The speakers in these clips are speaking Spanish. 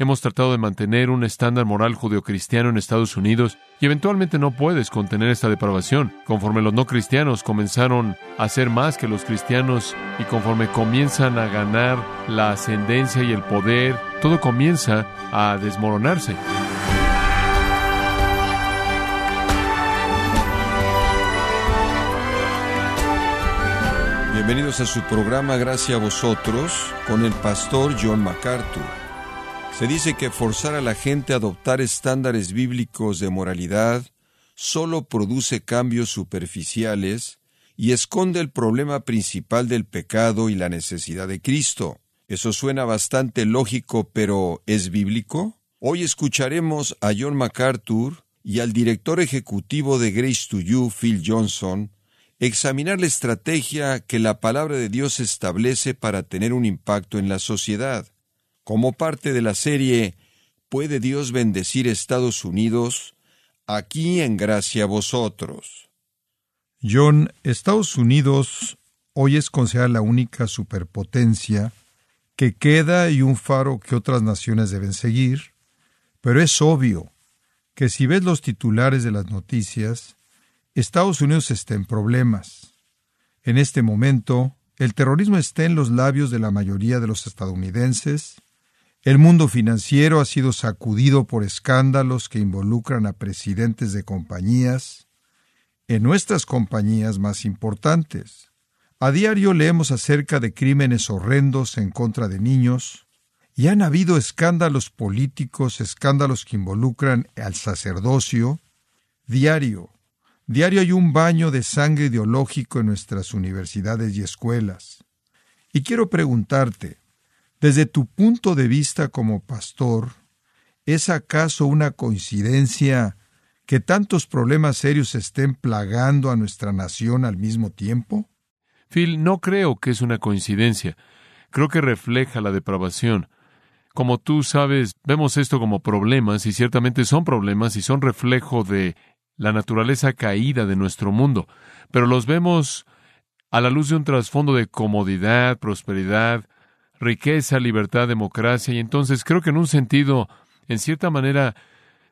Hemos tratado de mantener un estándar moral judeocristiano en Estados Unidos y eventualmente no puedes contener esta depravación. Conforme los no cristianos comenzaron a ser más que los cristianos y conforme comienzan a ganar la ascendencia y el poder, todo comienza a desmoronarse. Bienvenidos a su programa Gracias a vosotros con el pastor John MacArthur. Se dice que forzar a la gente a adoptar estándares bíblicos de moralidad solo produce cambios superficiales y esconde el problema principal del pecado y la necesidad de Cristo. Eso suena bastante lógico, pero ¿es bíblico? Hoy escucharemos a John MacArthur y al director ejecutivo de Grace to You, Phil Johnson, examinar la estrategia que la palabra de Dios establece para tener un impacto en la sociedad. Como parte de la serie ¿Puede Dios bendecir Estados Unidos? Aquí en gracia vosotros. John, Estados Unidos hoy es considerada la única superpotencia que queda y un faro que otras naciones deben seguir, pero es obvio que si ves los titulares de las noticias, Estados Unidos está en problemas. En este momento, el terrorismo está en los labios de la mayoría de los estadounidenses, el mundo financiero ha sido sacudido por escándalos que involucran a presidentes de compañías, en nuestras compañías más importantes. A diario leemos acerca de crímenes horrendos en contra de niños, y han habido escándalos políticos, escándalos que involucran al sacerdocio. Diario, diario hay un baño de sangre ideológico en nuestras universidades y escuelas. Y quiero preguntarte, desde tu punto de vista como pastor, ¿es acaso una coincidencia que tantos problemas serios estén plagando a nuestra nación al mismo tiempo? Phil, no creo que es una coincidencia. Creo que refleja la depravación. Como tú sabes, vemos esto como problemas y ciertamente son problemas y son reflejo de la naturaleza caída de nuestro mundo, pero los vemos a la luz de un trasfondo de comodidad, prosperidad, riqueza, libertad, democracia, y entonces creo que en un sentido, en cierta manera,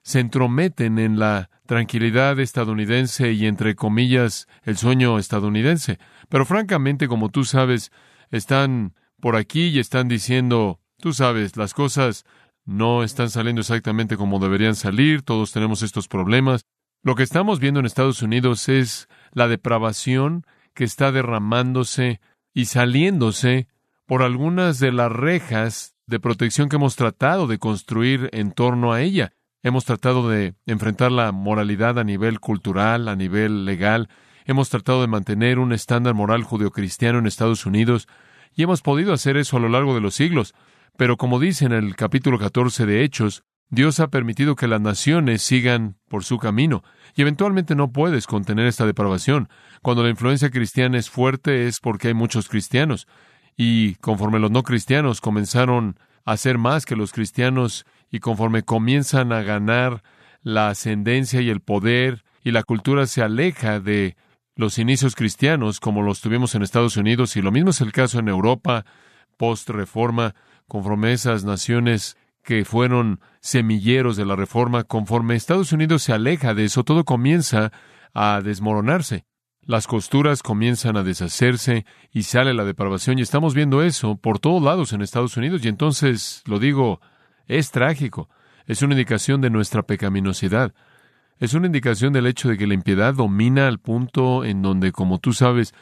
se entrometen en la tranquilidad estadounidense y, entre comillas, el sueño estadounidense. Pero francamente, como tú sabes, están por aquí y están diciendo, tú sabes, las cosas no están saliendo exactamente como deberían salir, todos tenemos estos problemas. Lo que estamos viendo en Estados Unidos es la depravación que está derramándose y saliéndose por algunas de las rejas de protección que hemos tratado de construir en torno a ella. Hemos tratado de enfrentar la moralidad a nivel cultural, a nivel legal. Hemos tratado de mantener un estándar moral judeocristiano en Estados Unidos y hemos podido hacer eso a lo largo de los siglos. Pero como dice en el capítulo 14 de Hechos, Dios ha permitido que las naciones sigan por su camino, y eventualmente no puedes contener esta depravación. Cuando la influencia cristiana es fuerte es porque hay muchos cristianos, y conforme los no cristianos comenzaron a ser más que los cristianos y conforme comienzan a ganar la ascendencia y el poder y la cultura se aleja de los inicios cristianos como los tuvimos en Estados Unidos y lo mismo es el caso en Europa post-reforma, conforme esas naciones que fueron semilleros de la reforma, conforme Estados Unidos se aleja de eso, todo comienza a desmoronarse las costuras comienzan a deshacerse y sale la depravación y estamos viendo eso por todos lados en Estados Unidos. Y entonces, lo digo, es trágico, es una indicación de nuestra pecaminosidad, es una indicación del hecho de que la impiedad domina al punto en donde, como tú sabes,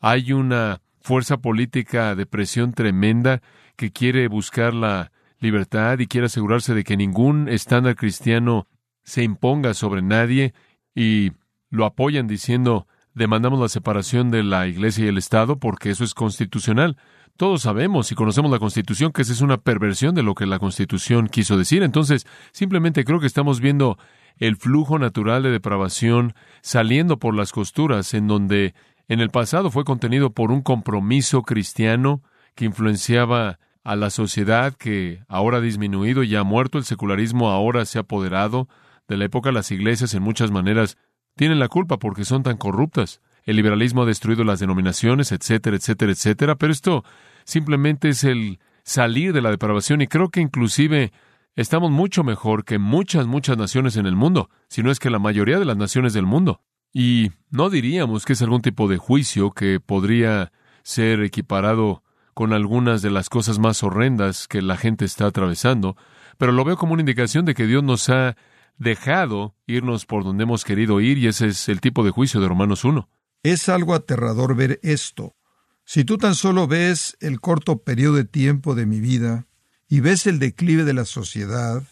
hay una fuerza política de presión tremenda que quiere buscar la libertad y quiere asegurarse de que ningún estándar cristiano se imponga sobre nadie y lo apoyan diciendo demandamos la separación de la Iglesia y el Estado porque eso es constitucional. Todos sabemos y conocemos la Constitución que esa es una perversión de lo que la Constitución quiso decir. Entonces, simplemente creo que estamos viendo el flujo natural de depravación saliendo por las costuras en donde en el pasado fue contenido por un compromiso cristiano que influenciaba a la sociedad que ahora ha disminuido y ha muerto, el secularismo ahora se ha apoderado de la época, las iglesias en muchas maneras tienen la culpa porque son tan corruptas. El liberalismo ha destruido las denominaciones, etcétera, etcétera, etcétera, pero esto simplemente es el salir de la depravación y creo que inclusive estamos mucho mejor que muchas, muchas naciones en el mundo, si no es que la mayoría de las naciones del mundo. Y no diríamos que es algún tipo de juicio que podría ser equiparado con algunas de las cosas más horrendas que la gente está atravesando, pero lo veo como una indicación de que Dios nos ha dejado irnos por donde hemos querido ir y ese es el tipo de juicio de Romanos 1. Es algo aterrador ver esto. Si tú tan solo ves el corto periodo de tiempo de mi vida y ves el declive de la sociedad,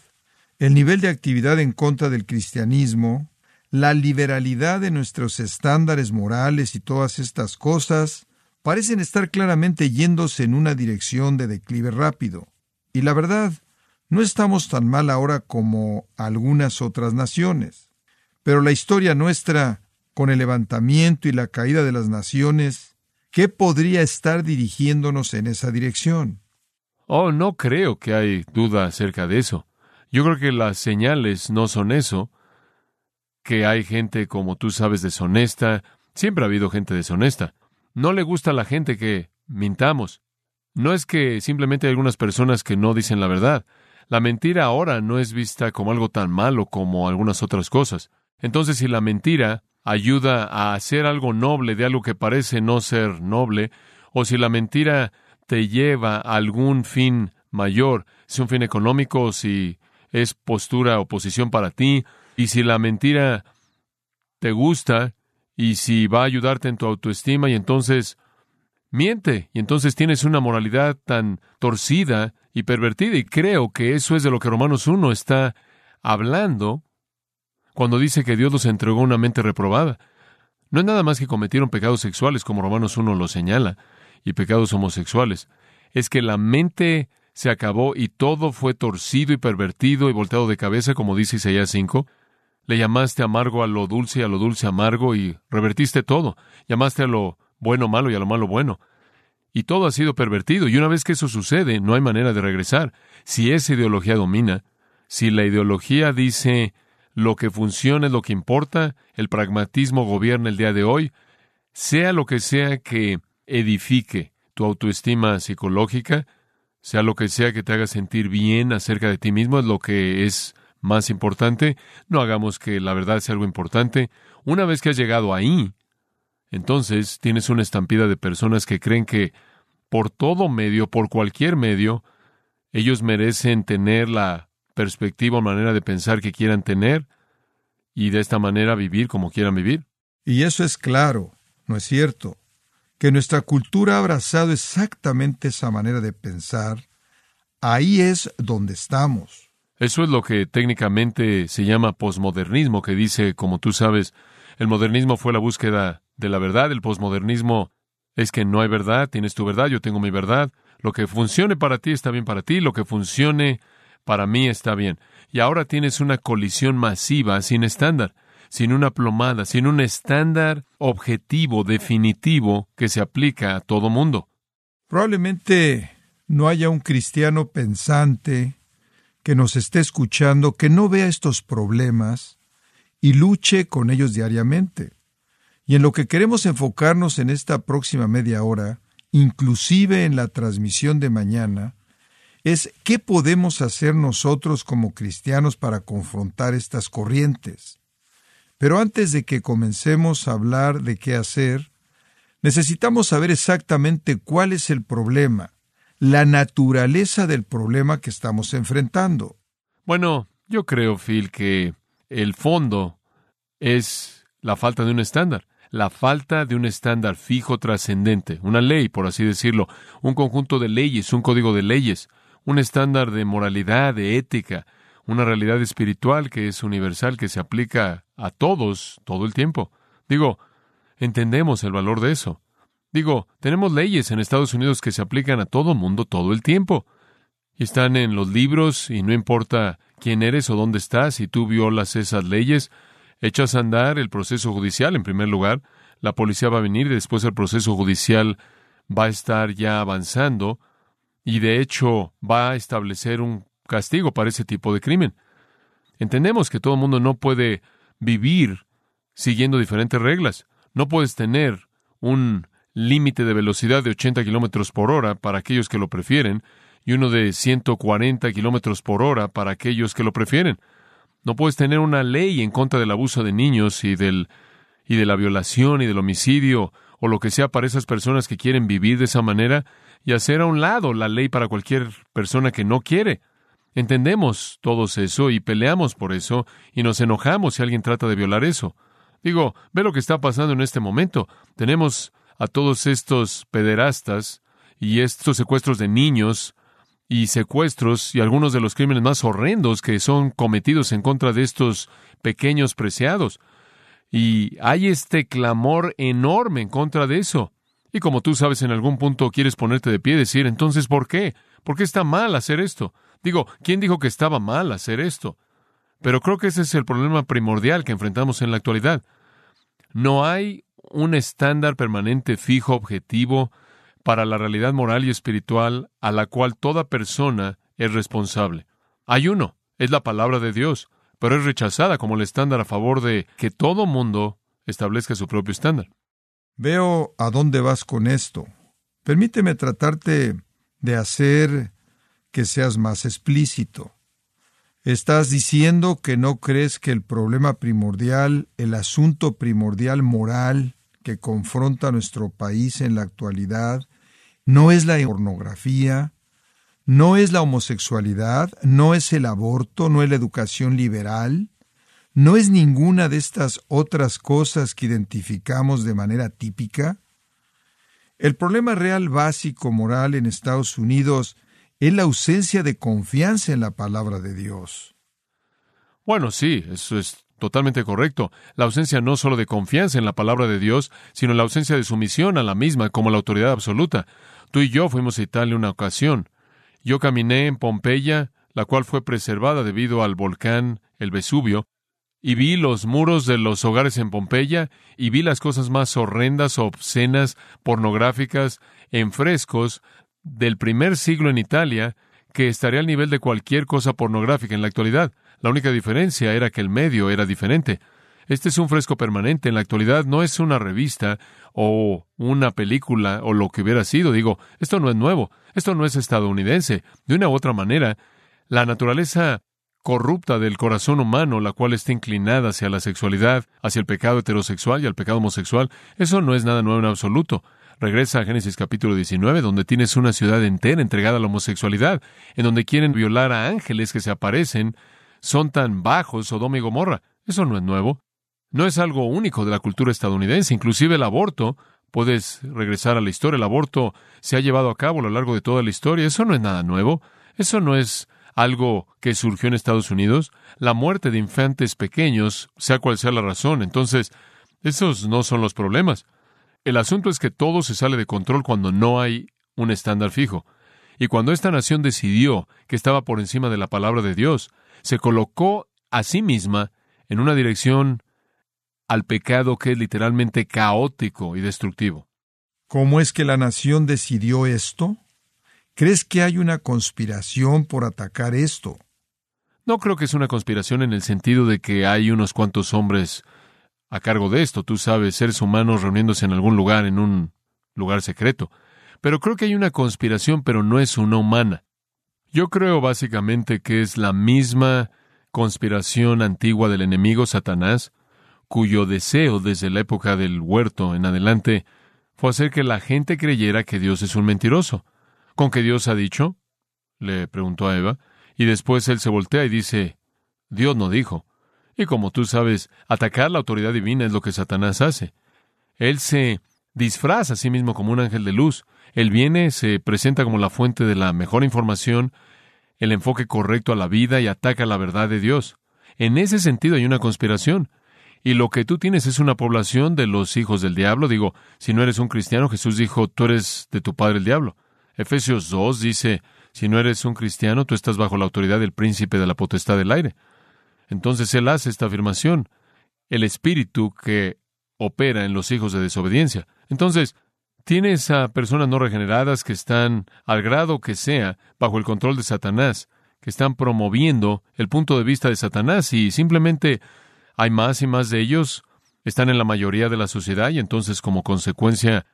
el nivel de actividad en contra del cristianismo, la liberalidad de nuestros estándares morales y todas estas cosas, parecen estar claramente yéndose en una dirección de declive rápido. Y la verdad, no estamos tan mal ahora como algunas otras naciones. Pero la historia nuestra, con el levantamiento y la caída de las naciones, ¿qué podría estar dirigiéndonos en esa dirección? Oh, no creo que hay duda acerca de eso. Yo creo que las señales no son eso, que hay gente, como tú sabes, deshonesta. Siempre ha habido gente deshonesta. No le gusta a la gente que mintamos. No es que simplemente hay algunas personas que no dicen la verdad. La mentira ahora no es vista como algo tan malo como algunas otras cosas. Entonces, si la mentira ayuda a hacer algo noble de algo que parece no ser noble, o si la mentira te lleva a algún fin mayor, si un fin económico, si es postura o posición para ti, y si la mentira te gusta, y si va a ayudarte en tu autoestima, y entonces miente, y entonces tienes una moralidad tan torcida y pervertida. Y creo que eso es de lo que Romanos 1 está hablando cuando dice que Dios los entregó una mente reprobada. No es nada más que cometieron pecados sexuales, como Romanos 1 lo señala, y pecados homosexuales. Es que la mente se acabó y todo fue torcido y pervertido y volteado de cabeza, como dice Isaías 5. Le llamaste amargo a lo dulce y a lo dulce amargo y revertiste todo. Llamaste a lo bueno malo y a lo malo bueno y todo ha sido pervertido. Y una vez que eso sucede, no hay manera de regresar. Si esa ideología domina, si la ideología dice lo que funciona es lo que importa, el pragmatismo gobierna el día de hoy, sea lo que sea que edifique tu autoestima psicológica, sea lo que sea que te haga sentir bien acerca de ti mismo, es lo que es más importante. No hagamos que la verdad sea algo importante. Una vez que has llegado ahí, entonces tienes una estampida de personas que creen que por todo medio, por cualquier medio, ellos merecen tener la perspectiva o manera de pensar que quieran tener y de esta manera vivir como quieran vivir. Y eso es claro, ¿no es cierto? Que nuestra cultura ha abrazado exactamente esa manera de pensar. Ahí es donde estamos. Eso es lo que técnicamente se llama posmodernismo, que dice, como tú sabes, el modernismo fue la búsqueda de la verdad, el posmodernismo es que no hay verdad, tienes tu verdad, yo tengo mi verdad. Lo que funcione para ti está bien para ti, lo que funcione para mí está bien. Y ahora tienes una colisión masiva sin estándar, sin una plomada, sin un estándar objetivo, definitivo, que se aplica a todo mundo. Probablemente no haya un cristiano pensante que nos esté escuchando que no vea estos problemas y luche con ellos diariamente. Y en lo que queremos enfocarnos en esta próxima media hora, inclusive en la transmisión de mañana, es qué podemos hacer nosotros como cristianos para confrontar estas corrientes. Pero antes de que comencemos a hablar de qué hacer, necesitamos saber exactamente cuál es el problema, la naturaleza del problema que estamos enfrentando. Bueno, yo creo, Phil, que el fondo es la falta de un estándar la falta de un estándar fijo trascendente, una ley, por así decirlo, un conjunto de leyes, un código de leyes, un estándar de moralidad, de ética, una realidad espiritual que es universal, que se aplica a todos todo el tiempo. Digo, entendemos el valor de eso. Digo, tenemos leyes en Estados Unidos que se aplican a todo mundo todo el tiempo. Y están en los libros y no importa quién eres o dónde estás, si tú violas esas leyes, echas a andar el proceso judicial en primer lugar, la policía va a venir y después el proceso judicial va a estar ya avanzando y de hecho va a establecer un castigo para ese tipo de crimen. Entendemos que todo el mundo no puede vivir siguiendo diferentes reglas. No puedes tener un límite de velocidad de 80 kilómetros por hora para aquellos que lo prefieren y uno de 140 kilómetros por hora para aquellos que lo prefieren. No puedes tener una ley en contra del abuso de niños y del y de la violación y del homicidio o lo que sea para esas personas que quieren vivir de esa manera y hacer a un lado la ley para cualquier persona que no quiere. Entendemos todos eso y peleamos por eso y nos enojamos si alguien trata de violar eso. Digo, ve lo que está pasando en este momento. Tenemos a todos estos pederastas y estos secuestros de niños y secuestros y algunos de los crímenes más horrendos que son cometidos en contra de estos pequeños preciados. Y hay este clamor enorme en contra de eso. Y como tú sabes, en algún punto quieres ponerte de pie y decir, entonces, ¿por qué? ¿Por qué está mal hacer esto? Digo, ¿quién dijo que estaba mal hacer esto? Pero creo que ese es el problema primordial que enfrentamos en la actualidad. No hay un estándar permanente fijo, objetivo, para la realidad moral y espiritual a la cual toda persona es responsable. Hay uno, es la palabra de Dios, pero es rechazada como el estándar a favor de que todo mundo establezca su propio estándar. Veo a dónde vas con esto. Permíteme tratarte de hacer que seas más explícito. Estás diciendo que no crees que el problema primordial, el asunto primordial moral que confronta nuestro país en la actualidad, no es la pornografía, no es la homosexualidad, no es el aborto, no es la educación liberal, no es ninguna de estas otras cosas que identificamos de manera típica. El problema real básico moral en Estados Unidos es la ausencia de confianza en la palabra de Dios. Bueno, sí, eso es totalmente correcto. La ausencia no solo de confianza en la palabra de Dios, sino la ausencia de sumisión a la misma como la autoridad absoluta. Tú y yo fuimos a Italia una ocasión. Yo caminé en Pompeya, la cual fue preservada debido al volcán, el Vesubio, y vi los muros de los hogares en Pompeya, y vi las cosas más horrendas, obscenas, pornográficas, en frescos del primer siglo en Italia, que estaría al nivel de cualquier cosa pornográfica en la actualidad. La única diferencia era que el medio era diferente. Este es un fresco permanente. En la actualidad no es una revista o una película o lo que hubiera sido. Digo, esto no es nuevo. Esto no es estadounidense. De una u otra manera, la naturaleza corrupta del corazón humano, la cual está inclinada hacia la sexualidad, hacia el pecado heterosexual y al pecado homosexual, eso no es nada nuevo en absoluto. Regresa a Génesis capítulo 19, donde tienes una ciudad entera entregada a la homosexualidad, en donde quieren violar a ángeles que se aparecen, son tan bajos, Sodoma y Gomorra. Eso no es nuevo. No es algo único de la cultura estadounidense. Inclusive el aborto, puedes regresar a la historia, el aborto se ha llevado a cabo a lo largo de toda la historia. Eso no es nada nuevo. Eso no es algo que surgió en Estados Unidos. La muerte de infantes pequeños, sea cual sea la razón. Entonces, esos no son los problemas. El asunto es que todo se sale de control cuando no hay un estándar fijo. Y cuando esta nación decidió que estaba por encima de la palabra de Dios, se colocó a sí misma en una dirección al pecado que es literalmente caótico y destructivo. ¿Cómo es que la nación decidió esto? ¿Crees que hay una conspiración por atacar esto? No creo que es una conspiración en el sentido de que hay unos cuantos hombres a cargo de esto, tú sabes, seres humanos reuniéndose en algún lugar, en un lugar secreto. Pero creo que hay una conspiración, pero no es una humana. Yo creo básicamente que es la misma conspiración antigua del enemigo Satanás, cuyo deseo desde la época del huerto en adelante fue hacer que la gente creyera que Dios es un mentiroso. ¿Con qué Dios ha dicho? le preguntó a Eva, y después él se voltea y dice, Dios no dijo. Y como tú sabes, atacar la autoridad divina es lo que Satanás hace. Él se disfraza a sí mismo como un ángel de luz. Él viene, se presenta como la fuente de la mejor información, el enfoque correcto a la vida y ataca la verdad de Dios. En ese sentido hay una conspiración. Y lo que tú tienes es una población de los hijos del diablo. Digo, si no eres un cristiano, Jesús dijo, tú eres de tu padre el diablo. Efesios 2 dice, si no eres un cristiano, tú estás bajo la autoridad del príncipe de la potestad del aire. Entonces él hace esta afirmación, el espíritu que opera en los hijos de desobediencia. Entonces, tienes a personas no regeneradas que están, al grado que sea, bajo el control de Satanás, que están promoviendo el punto de vista de Satanás y simplemente hay más y más de ellos, están en la mayoría de la sociedad y entonces como consecuencia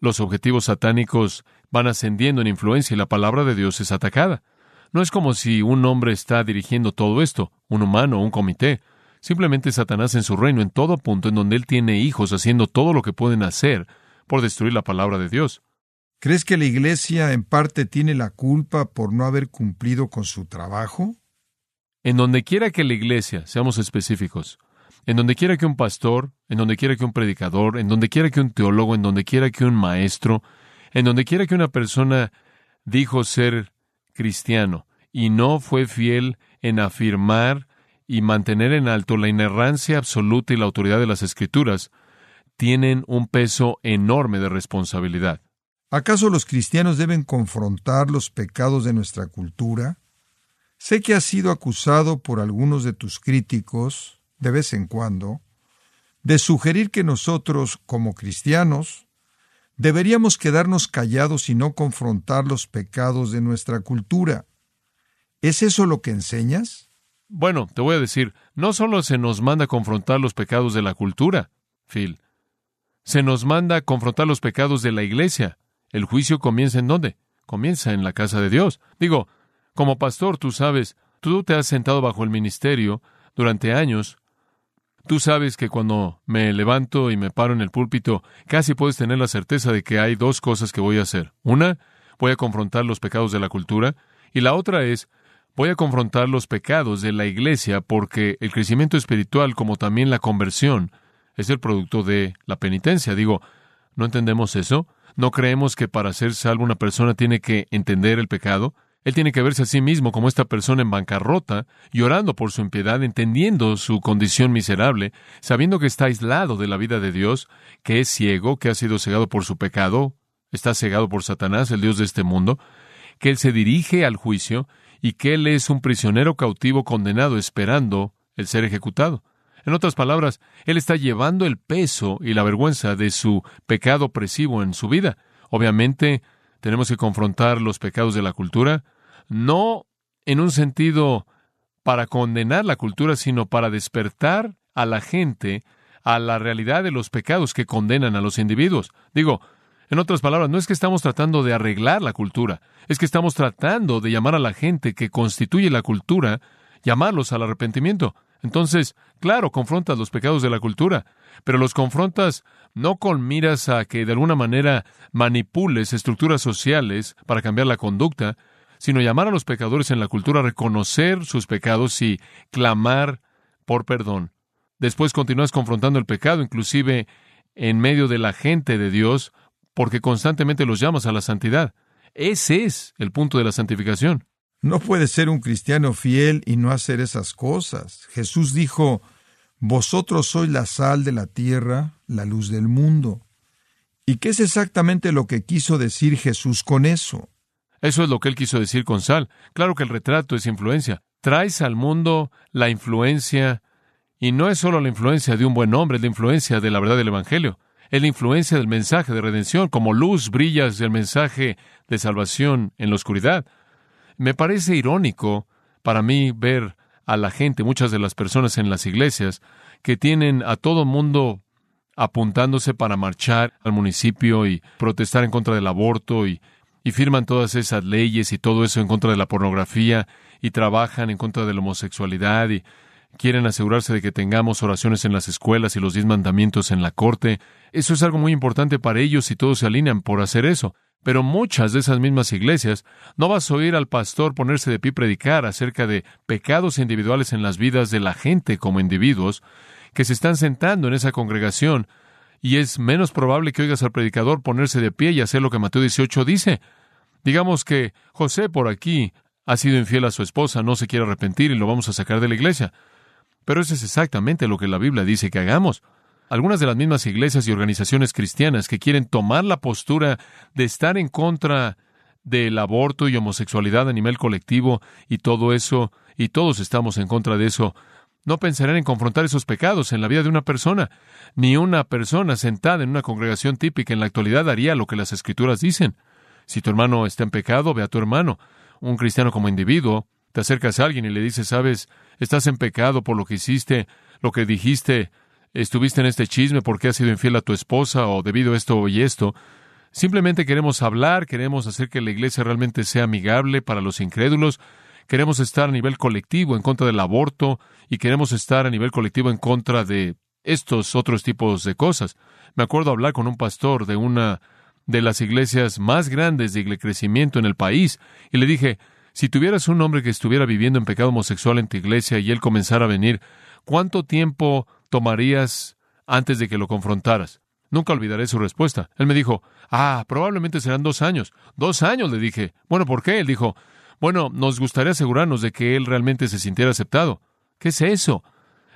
los objetivos satánicos van ascendiendo en influencia y la palabra de Dios es atacada. No es como si un hombre está dirigiendo todo esto, un humano un comité. Simplemente Satanás en su reino, en todo punto en donde él tiene hijos haciendo todo lo que pueden hacer por destruir la palabra de Dios. ¿Crees que la Iglesia en parte tiene la culpa por no haber cumplido con su trabajo? En donde quiera que la Iglesia, seamos específicos, en donde quiera que un pastor, en donde quiera que un predicador, en donde quiera que un teólogo, en donde quiera que un maestro, en donde quiera que una persona dijo ser cristiano y no fue fiel en afirmar y mantener en alto la inerrancia absoluta y la autoridad de las Escrituras, tienen un peso enorme de responsabilidad. ¿Acaso los cristianos deben confrontar los pecados de nuestra cultura? Sé que has sido acusado por algunos de tus críticos, de vez en cuando, de sugerir que nosotros, como cristianos, deberíamos quedarnos callados y no confrontar los pecados de nuestra cultura. ¿Es eso lo que enseñas? Bueno, te voy a decir, no solo se nos manda confrontar los pecados de la cultura, Phil, se nos manda confrontar los pecados de la iglesia. El juicio comienza en dónde? Comienza en la casa de Dios. Digo, como pastor, tú sabes, tú te has sentado bajo el ministerio durante años. Tú sabes que cuando me levanto y me paro en el púlpito, casi puedes tener la certeza de que hay dos cosas que voy a hacer. Una, voy a confrontar los pecados de la cultura, y la otra es, voy a confrontar los pecados de la iglesia porque el crecimiento espiritual, como también la conversión, es el producto de la penitencia. Digo, ¿no entendemos eso? ¿No creemos que para ser salvo una persona tiene que entender el pecado? Él tiene que verse a sí mismo como esta persona en bancarrota, llorando por su impiedad, entendiendo su condición miserable, sabiendo que está aislado de la vida de Dios, que es ciego, que ha sido cegado por su pecado, está cegado por Satanás, el Dios de este mundo, que Él se dirige al juicio y que Él es un prisionero cautivo condenado esperando el ser ejecutado. En otras palabras, Él está llevando el peso y la vergüenza de su pecado opresivo en su vida. Obviamente, tenemos que confrontar los pecados de la cultura, no en un sentido para condenar la cultura, sino para despertar a la gente a la realidad de los pecados que condenan a los individuos. Digo, en otras palabras, no es que estamos tratando de arreglar la cultura, es que estamos tratando de llamar a la gente que constituye la cultura, llamarlos al arrepentimiento. Entonces, claro, confrontas los pecados de la cultura, pero los confrontas no con miras a que de alguna manera manipules estructuras sociales para cambiar la conducta, sino llamar a los pecadores en la cultura a reconocer sus pecados y clamar por perdón. Después continúas confrontando el pecado, inclusive en medio de la gente de Dios, porque constantemente los llamas a la santidad. Ese es el punto de la santificación. No puedes ser un cristiano fiel y no hacer esas cosas. Jesús dijo, Vosotros sois la sal de la tierra, la luz del mundo. ¿Y qué es exactamente lo que quiso decir Jesús con eso? Eso es lo que él quiso decir con sal. Claro que el retrato es influencia. Traes al mundo la influencia, y no es solo la influencia de un buen hombre, es la influencia de la verdad del Evangelio. Es la influencia del mensaje de redención, como luz brillas del mensaje de salvación en la oscuridad. Me parece irónico para mí ver a la gente, muchas de las personas en las iglesias, que tienen a todo mundo apuntándose para marchar al municipio y protestar en contra del aborto y, firman todas esas leyes y todo eso en contra de la pornografía y trabajan en contra de la homosexualidad y quieren asegurarse de que tengamos oraciones en las escuelas y los diez mandamientos en la corte. Eso es algo muy importante para ellos y todos se alinean por hacer eso. Pero muchas de esas mismas iglesias no vas a oír al pastor ponerse de pie y predicar acerca de pecados individuales en las vidas de la gente como individuos que se están sentando en esa congregación, y es menos probable que oigas al predicador ponerse de pie y hacer lo que Mateo 18 dice. Digamos que José por aquí ha sido infiel a su esposa, no se quiere arrepentir y lo vamos a sacar de la iglesia. Pero eso es exactamente lo que la Biblia dice que hagamos. Algunas de las mismas iglesias y organizaciones cristianas que quieren tomar la postura de estar en contra del aborto y homosexualidad a nivel colectivo y todo eso, y todos estamos en contra de eso, no pensarán en confrontar esos pecados en la vida de una persona. Ni una persona sentada en una congregación típica en la actualidad haría lo que las escrituras dicen. Si tu hermano está en pecado, ve a tu hermano. Un cristiano como individuo, te acercas a alguien y le dices, sabes, estás en pecado por lo que hiciste, lo que dijiste, estuviste en este chisme porque has sido infiel a tu esposa o debido a esto y esto, Simplemente queremos hablar, queremos hacer que la iglesia realmente sea amigable para los incrédulos, queremos estar a nivel colectivo en contra del aborto y queremos estar a nivel colectivo en contra de estos otros tipos de cosas. Me acuerdo hablar con un pastor de una de las iglesias más grandes de crecimiento en el país y le dije, si tuvieras un hombre que estuviera viviendo en pecado homosexual en tu iglesia y él comenzara a venir, ¿cuánto tiempo tomarías antes de que lo confrontaras? Nunca olvidaré su respuesta. Él me dijo, ah, probablemente serán dos años. Dos años, le dije. Bueno, ¿por qué? Él dijo, bueno, nos gustaría asegurarnos de que él realmente se sintiera aceptado. ¿Qué es eso?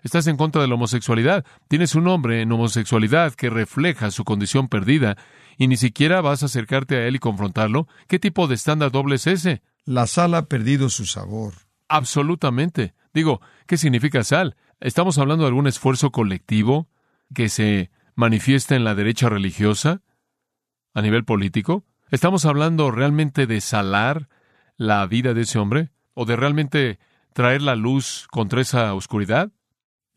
Estás en contra de la homosexualidad. Tienes un hombre en homosexualidad que refleja su condición perdida y ni siquiera vas a acercarte a él y confrontarlo. ¿Qué tipo de estándar doble es ese? La sal ha perdido su sabor. Absolutamente. Digo, ¿qué significa sal? ¿Estamos hablando de algún esfuerzo colectivo que se manifiesta en la derecha religiosa a nivel político? ¿Estamos hablando realmente de salar la vida de ese hombre? ¿O de realmente traer la luz contra esa oscuridad?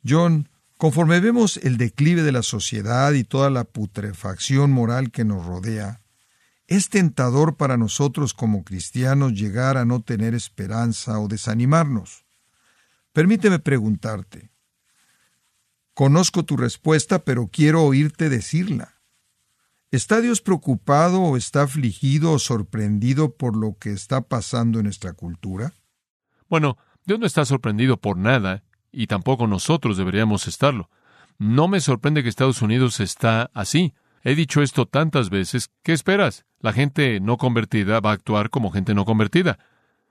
John, conforme vemos el declive de la sociedad y toda la putrefacción moral que nos rodea, es tentador para nosotros como cristianos llegar a no tener esperanza o desanimarnos. Permíteme preguntarte, Conozco tu respuesta, pero quiero oírte decirla. ¿Está Dios preocupado o está afligido o sorprendido por lo que está pasando en nuestra cultura? Bueno, Dios no está sorprendido por nada, y tampoco nosotros deberíamos estarlo. No me sorprende que Estados Unidos está así. He dicho esto tantas veces. ¿Qué esperas? La gente no convertida va a actuar como gente no convertida.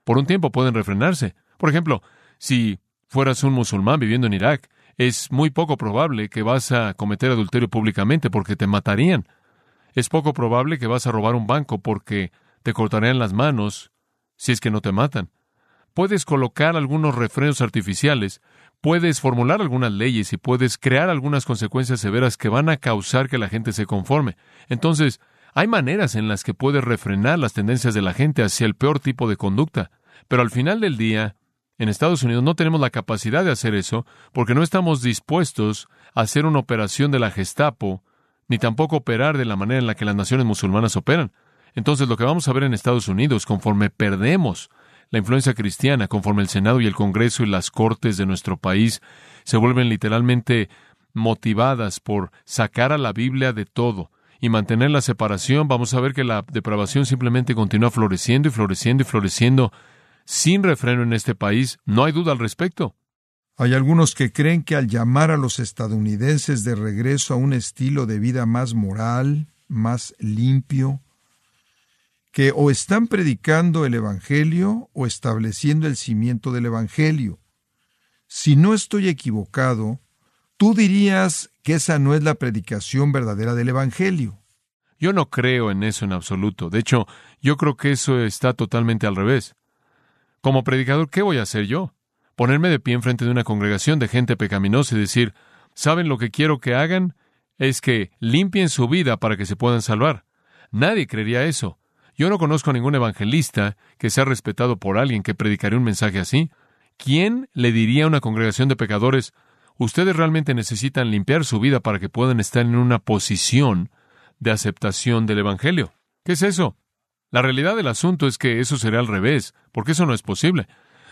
Por un tiempo pueden refrenarse. Por ejemplo, si fueras un musulmán viviendo en Irak, es muy poco probable que vas a cometer adulterio públicamente porque te matarían. Es poco probable que vas a robar un banco porque te cortarían las manos si es que no te matan. Puedes colocar algunos refrenos artificiales, puedes formular algunas leyes y puedes crear algunas consecuencias severas que van a causar que la gente se conforme. Entonces, hay maneras en las que puedes refrenar las tendencias de la gente hacia el peor tipo de conducta, pero al final del día, en Estados Unidos no tenemos la capacidad de hacer eso porque no estamos dispuestos a hacer una operación de la Gestapo, ni tampoco operar de la manera en la que las naciones musulmanas operan. Entonces lo que vamos a ver en Estados Unidos, conforme perdemos la influencia cristiana, conforme el Senado y el Congreso y las Cortes de nuestro país se vuelven literalmente motivadas por sacar a la Biblia de todo y mantener la separación, vamos a ver que la depravación simplemente continúa floreciendo y floreciendo y floreciendo sin refreno en este país, no hay duda al respecto. Hay algunos que creen que al llamar a los estadounidenses de regreso a un estilo de vida más moral, más limpio, que o están predicando el Evangelio o estableciendo el cimiento del Evangelio. Si no estoy equivocado, tú dirías que esa no es la predicación verdadera del Evangelio. Yo no creo en eso en absoluto. De hecho, yo creo que eso está totalmente al revés. Como predicador, ¿qué voy a hacer yo? Ponerme de pie en frente de una congregación de gente pecaminosa y decir, ¿saben lo que quiero que hagan? Es que limpien su vida para que se puedan salvar. Nadie creería eso. Yo no conozco a ningún evangelista que sea respetado por alguien que predicaría un mensaje así. ¿Quién le diría a una congregación de pecadores, ustedes realmente necesitan limpiar su vida para que puedan estar en una posición de aceptación del Evangelio? ¿Qué es eso? La realidad del asunto es que eso será al revés, porque eso no es posible.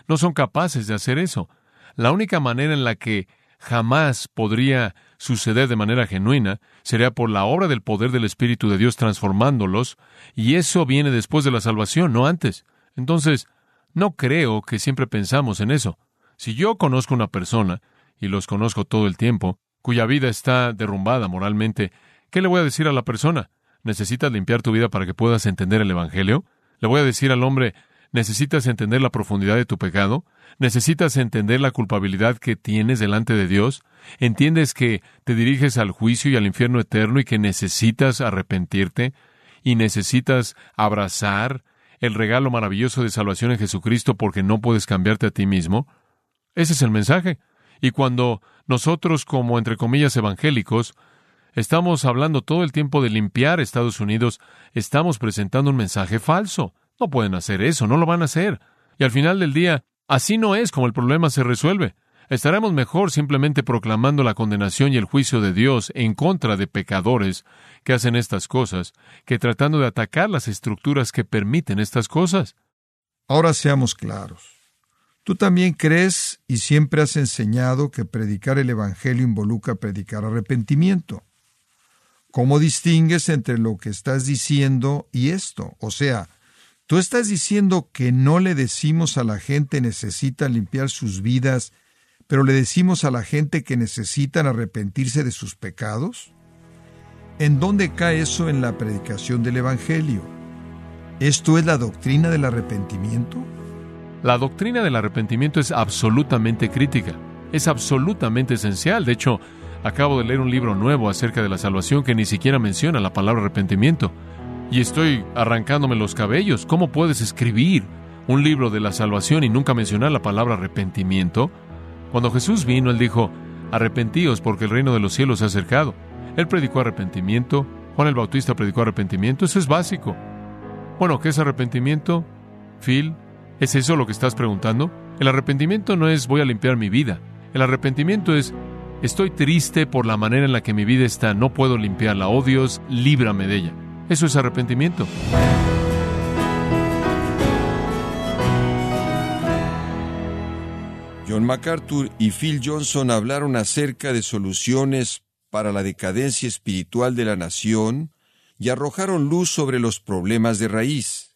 No son capaces de hacer eso. La única manera en la que jamás podría suceder de manera genuina sería por la obra del poder del Espíritu de Dios transformándolos, y eso viene después de la salvación, no antes. Entonces, no creo que siempre pensamos en eso. Si yo conozco una persona, y los conozco todo el tiempo, cuya vida está derrumbada moralmente, ¿qué le voy a decir a la persona? ¿Necesitas limpiar tu vida para que puedas entender el Evangelio? Le voy a decir al hombre, ¿necesitas entender la profundidad de tu pecado? ¿Necesitas entender la culpabilidad que tienes delante de Dios? ¿Entiendes que te diriges al juicio y al infierno eterno y que necesitas arrepentirte? ¿Y necesitas abrazar el regalo maravilloso de salvación en Jesucristo porque no puedes cambiarte a ti mismo? Ese es el mensaje. Y cuando nosotros, como entre comillas evangélicos, Estamos hablando todo el tiempo de limpiar Estados Unidos. Estamos presentando un mensaje falso. No pueden hacer eso, no lo van a hacer. Y al final del día, así no es como el problema se resuelve. Estaremos mejor simplemente proclamando la condenación y el juicio de Dios en contra de pecadores que hacen estas cosas, que tratando de atacar las estructuras que permiten estas cosas. Ahora seamos claros. Tú también crees y siempre has enseñado que predicar el Evangelio involucra predicar arrepentimiento. ¿Cómo distingues entre lo que estás diciendo y esto? O sea, tú estás diciendo que no le decimos a la gente necesita limpiar sus vidas, pero le decimos a la gente que necesitan arrepentirse de sus pecados. ¿En dónde cae eso en la predicación del Evangelio? ¿Esto es la doctrina del arrepentimiento? La doctrina del arrepentimiento es absolutamente crítica, es absolutamente esencial. De hecho, acabo de leer un libro nuevo acerca de la salvación que ni siquiera menciona la palabra arrepentimiento. Y estoy arrancándome los cabellos. ¿Cómo puedes escribir un libro de la salvación y nunca mencionar la palabra arrepentimiento? Cuando Jesús vino, Él dijo, arrepentíos porque el reino de los cielos se ha acercado. Él predicó arrepentimiento, Juan el Bautista predicó arrepentimiento, eso es básico. Bueno, ¿qué es arrepentimiento? Phil, ¿Es eso lo que estás preguntando? El arrepentimiento no es voy a limpiar mi vida. El arrepentimiento es estoy triste por la manera en la que mi vida está, no puedo limpiarla. Oh Dios, líbrame de ella. Eso es arrepentimiento. John MacArthur y Phil Johnson hablaron acerca de soluciones para la decadencia espiritual de la nación y arrojaron luz sobre los problemas de raíz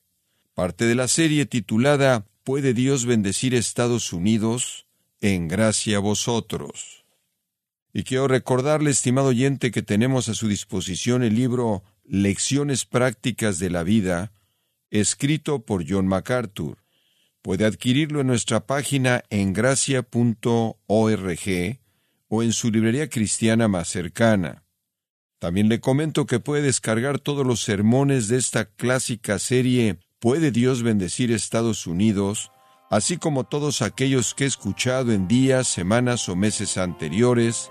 parte de la serie titulada ¿Puede Dios bendecir Estados Unidos? En gracia a vosotros. Y quiero recordarle, estimado oyente, que tenemos a su disposición el libro Lecciones Prácticas de la Vida, escrito por John MacArthur. Puede adquirirlo en nuestra página en gracia.org o en su librería cristiana más cercana. También le comento que puede descargar todos los sermones de esta clásica serie ¿Puede Dios bendecir Estados Unidos, así como todos aquellos que he escuchado en días, semanas o meses anteriores,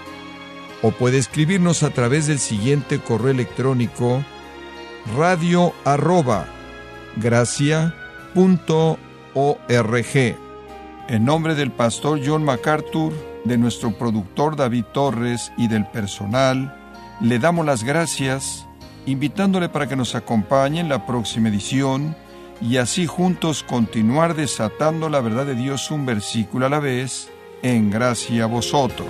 O puede escribirnos a través del siguiente correo electrónico radio arroba En nombre del pastor John MacArthur, de nuestro productor David Torres y del personal, le damos las gracias, invitándole para que nos acompañe en la próxima edición y así juntos continuar desatando la verdad de Dios un versículo a la vez, en gracia a vosotros.